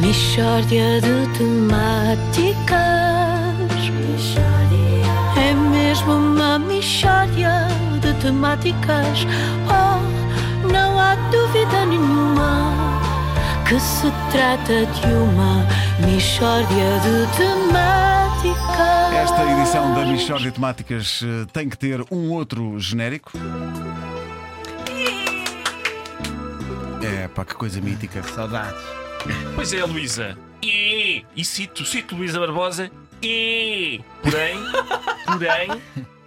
Mishória de temáticas. É mesmo uma mishória de temáticas. Oh, não há dúvida nenhuma que se trata de uma mishória de temáticas. Esta edição da Michórdia de Temáticas eh, tem que ter um outro genérico. É, pá, que coisa mítica. Saudades. Pois é, Luísa. E, e cito, cito Luísa Barbosa. E, porém, porém,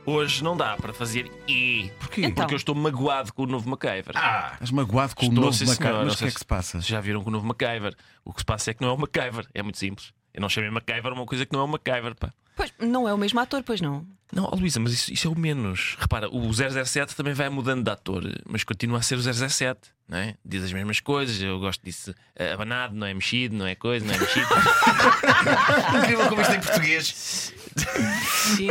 hoje não dá para fazer e. Porquê? Então. Porque eu estou magoado com o novo MacGyver. Ah, Estás magoado com Estou, o novo sim, senhor. Mas Não o que é que se passa? Vocês já viram com o novo MacGyver. O que se passa é que não é o MacGyver. É muito simples. Eu não chamei MacGyver uma coisa que não é o MacGyver, pá. Pois, não é o mesmo ator, pois não. Não, ó, Luísa, mas isso, isso é o menos. Repara, o 007 também vai mudando de ator, mas continua a ser o 007, não é? Diz as mesmas coisas, eu gosto disso eh, abanado, não é mexido, não é coisa, não é mexido. incrível como isto em português. Sim,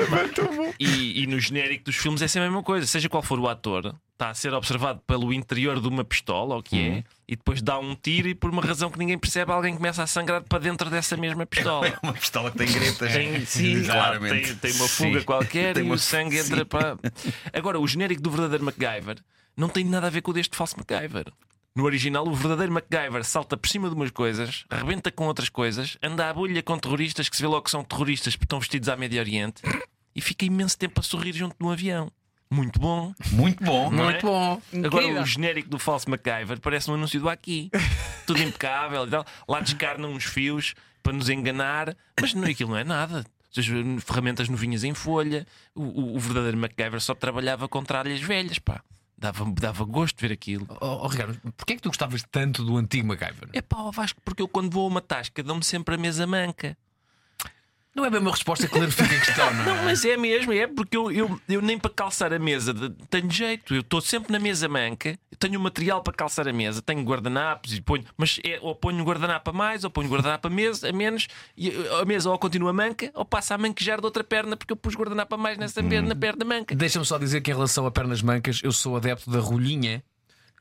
e, e no genérico dos filmes é sempre a mesma coisa, seja qual for o ator, está a ser observado pelo interior de uma pistola, ou o que é, e depois dá um tiro e por uma razão que ninguém percebe, alguém começa a sangrar para dentro dessa mesma pistola. É uma pistola que tem gretas. Tem, sim, claro, tem, tem uma Sim. fuga qualquer Tem e uma- o sangue entra para. Agora, o genérico do verdadeiro MacGyver não tem nada a ver com o deste falso MacGyver. No original, o verdadeiro MacGyver salta por cima de umas coisas, arrebenta com outras coisas, anda à bolha com terroristas que se vê logo que são terroristas porque estão vestidos à Médio Oriente e fica imenso tempo a sorrir junto de um avião. Muito bom. Muito bom. Não Muito é? bom. Agora, Incrível. o genérico do falso MacGyver parece um anúncio do Aqui. Tudo impecável e tal. Lá descarnam uns fios para nos enganar, mas não, aquilo não é nada. As ferramentas novinhas em folha. O, o- o verdadeiro MacGyver só trabalhava com tralhas velhas, pá. Dava, dava gosto de ver aquilo. Oh, oh, Ricardo, porquê é que tu gostavas tanto do antigo MacGyver? É pá, ó Vasco, porque eu quando vou a uma tasca dão-me sempre a mesa manca. Não é bem uma resposta que clarifica a questão, não é? Não, mas é mesmo, é porque eu, eu, eu nem para calçar a mesa tenho jeito. Eu estou sempre na mesa manca, tenho o material para calçar a mesa, tenho guardanapos e ponho, mas é, ou ponho guardanapo a mais, ou ponho guardanapo a, mesa, a menos, e a mesa ou continua manca, ou passa a manquejar de outra perna, porque eu pus guardanapo a mais nessa perna, na perna manca. Deixa-me só dizer que em relação a pernas mancas, eu sou adepto da rolhinha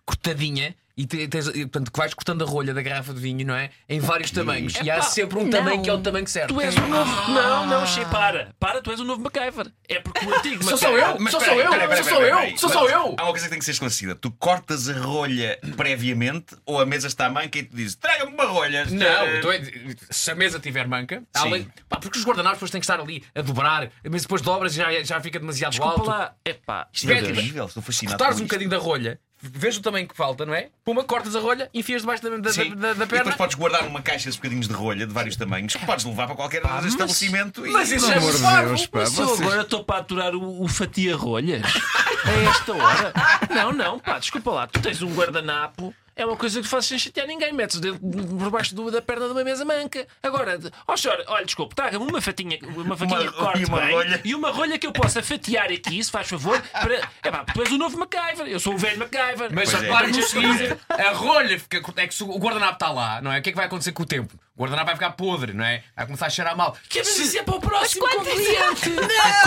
cortadinha e te- tens, e, portanto, que vais cortando a rolha da garrafa de vinho, não é? Em vários tamanhos. e há Epá, sempre um não. tamanho que é o tamanho certo. Tu és o novo. Não, não, che, para. Para, tu és o novo MacGyver. É porque o antigo Sou só MacGyver- eu? Mas Sou só eu? Sou só peraí, eu? Sou só Mas eu? Há uma coisa que tem que ser esclarecida. Tu cortas a rolha previamente ou a mesa está manca e tu dizes traga-me uma rolha. Não, Eh, então é- se a mesa tiver manca, Sim. além- pá, porque os guardanapos depois têm que estar ali a dobrar, mas depois dobras e já, já fica demasiado Desculpa alto. lá. É pá. Isto é Meu Deus. incrível, estou fascinado. Cortares com um bocadinho da rolha, vês o tamanho que falta, não é? Puma, cortas a rolha, enfias debaixo da, da, Sim. da, da E perna. depois podes guardar uma caixa de bocadinhos de rolha de vários tamanhos que podes levar para qualquer mas- estabelecimento. e- Mas isso é amor de parvo. Deus, pá. Mas eu vocês- agora estou para aturar o, o fatia rolhas a esta hora. Não, não, pá, desculpa lá. Tu tens um guardanapo. É uma coisa que fazes sem chatear ninguém. Metes o dedo por baixo do- da perna de uma mesa manca. Agora, ó senhor, olha, desculpe, traga-me uma fatinha, uma faquinha Uma- que corte e uma bem, rolha. e uma rolha que eu possa fatiar aqui, se faz favor. Para... É pá, tu és o novo MacGyver. Eu sou o velho MacGyver. Mas Pois é. repare no seguinte: a rolha fica. É que se o guardanapo está lá, não é? O que é que vai acontecer com o tempo? O guardanapo vai ficar podre, não é? Vai começar a cheirar mal. Que mas isso é para o próximo cliente.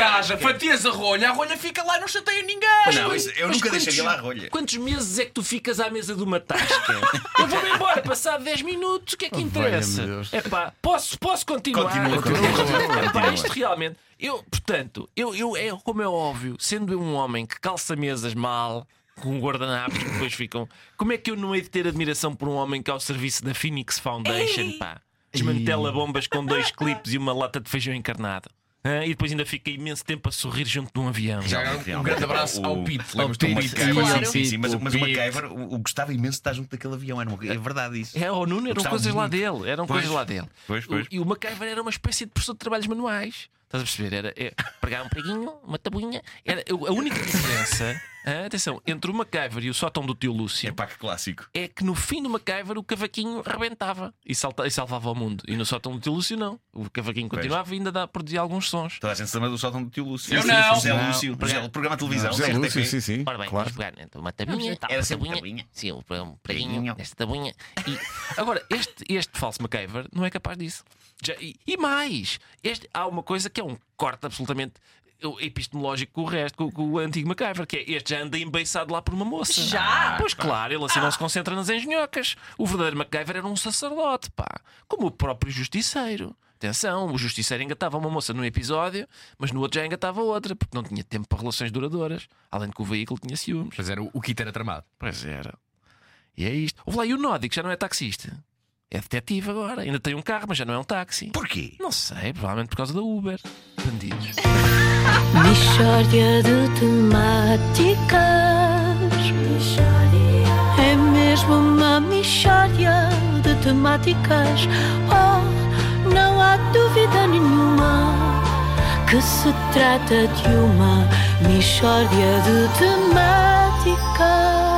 rolha ver. fatiada? Fatias a rolha, a rolha fica lá e não chateia ninguém. Não, mas eu Mas nunca quantos- deixaria lá a rolha. Quantos meses é que tu ficas à mesa de uma tasca? Eu vou-me embora, passado 10 minutos, o que é que interessa? valha-me Deus. É pá, posso, posso continuar? Continua, continua, continua. É pá, isto realmente. Eu, portanto, eu, eu, é como é óbvio, sendo eu um homem que calça mesas mal, com guardanapos que depois ficam. Como é que eu não hei de ter admiração por um homem que é ao serviço da Phoenix Foundation, pá? Desmantela bombas com dois clipes e uma lata de feijão encarnado. Hã? e depois ainda fica imenso tempo a sorrir junto de um avião. Já um Realmente, grande abraço o- ao Pete. o Lembras-te do Pete, Pete? Sim, Claro. sim, sim, mas, O mas o Pete. MacGyver, o, o gostava imenso de estar junto daquele avião. Era uma- é verdade isso. É, o Nuno eram coisas lá muito. dele. Eram Pois. coisas lá dele. Pois, pois. O- e o MacGyver era uma espécie de professor de trabalhos manuais. Estás a perceber? Era é, pregar um preguinho, uma tabuinha. Era, a única diferença, atenção, entre o MacGyver e o sótão do tio Lúcio É pá, que clássico. é que no fim do MacGyver o cavaquinho rebentava e, salta- e salvava o mundo. E no sótão do tio Lúcio não. O cavaquinho Pois. continuava e ainda dá, produzia alguns sons. Toda a gente se lembra do sótão do tio Lúcio. Eu não. José Não. Lúcio. José- Programa de televisão. José RTP. Lúcio, sim, sim. Ora bem, claro. vamos pegar então, uma tabuinha, tal, Era uma sempre tabuinha. tabuinha. Sim, um, um preguinho Preguinho. desta tabuinha. E, agora, este, este falso MacGyver não é capaz disso. Já- e, e mais, este, há uma coisa que é um corte absolutamente epistemológico com o resto, com, com o antigo MacGyver, que é este já anda embeiçado lá por uma moça. Já? Pois claro, ele assim não se concentra nas engenhocas. O verdadeiro MacGyver era um sacerdote, pá. Como o próprio justiceiro. Atenção, o justiceiro engatava uma moça num episódio, mas no outro já engatava outra, porque não tinha tempo para relações duradouras. Além de que o veículo tinha ciúmes. Pois era, o, kit era tramado. Pois era. E é isto. Houve lá e o que já não é taxista. É detetive agora. Ainda tem um carro, mas já não é um táxi. Porquê? Não sei, provavelmente por causa da Uber. Bandidos. Mishória de temáticas. É mesmo uma mishória de temáticas. Oh, não há dúvida nenhuma que se trata de uma mishória de temáticas.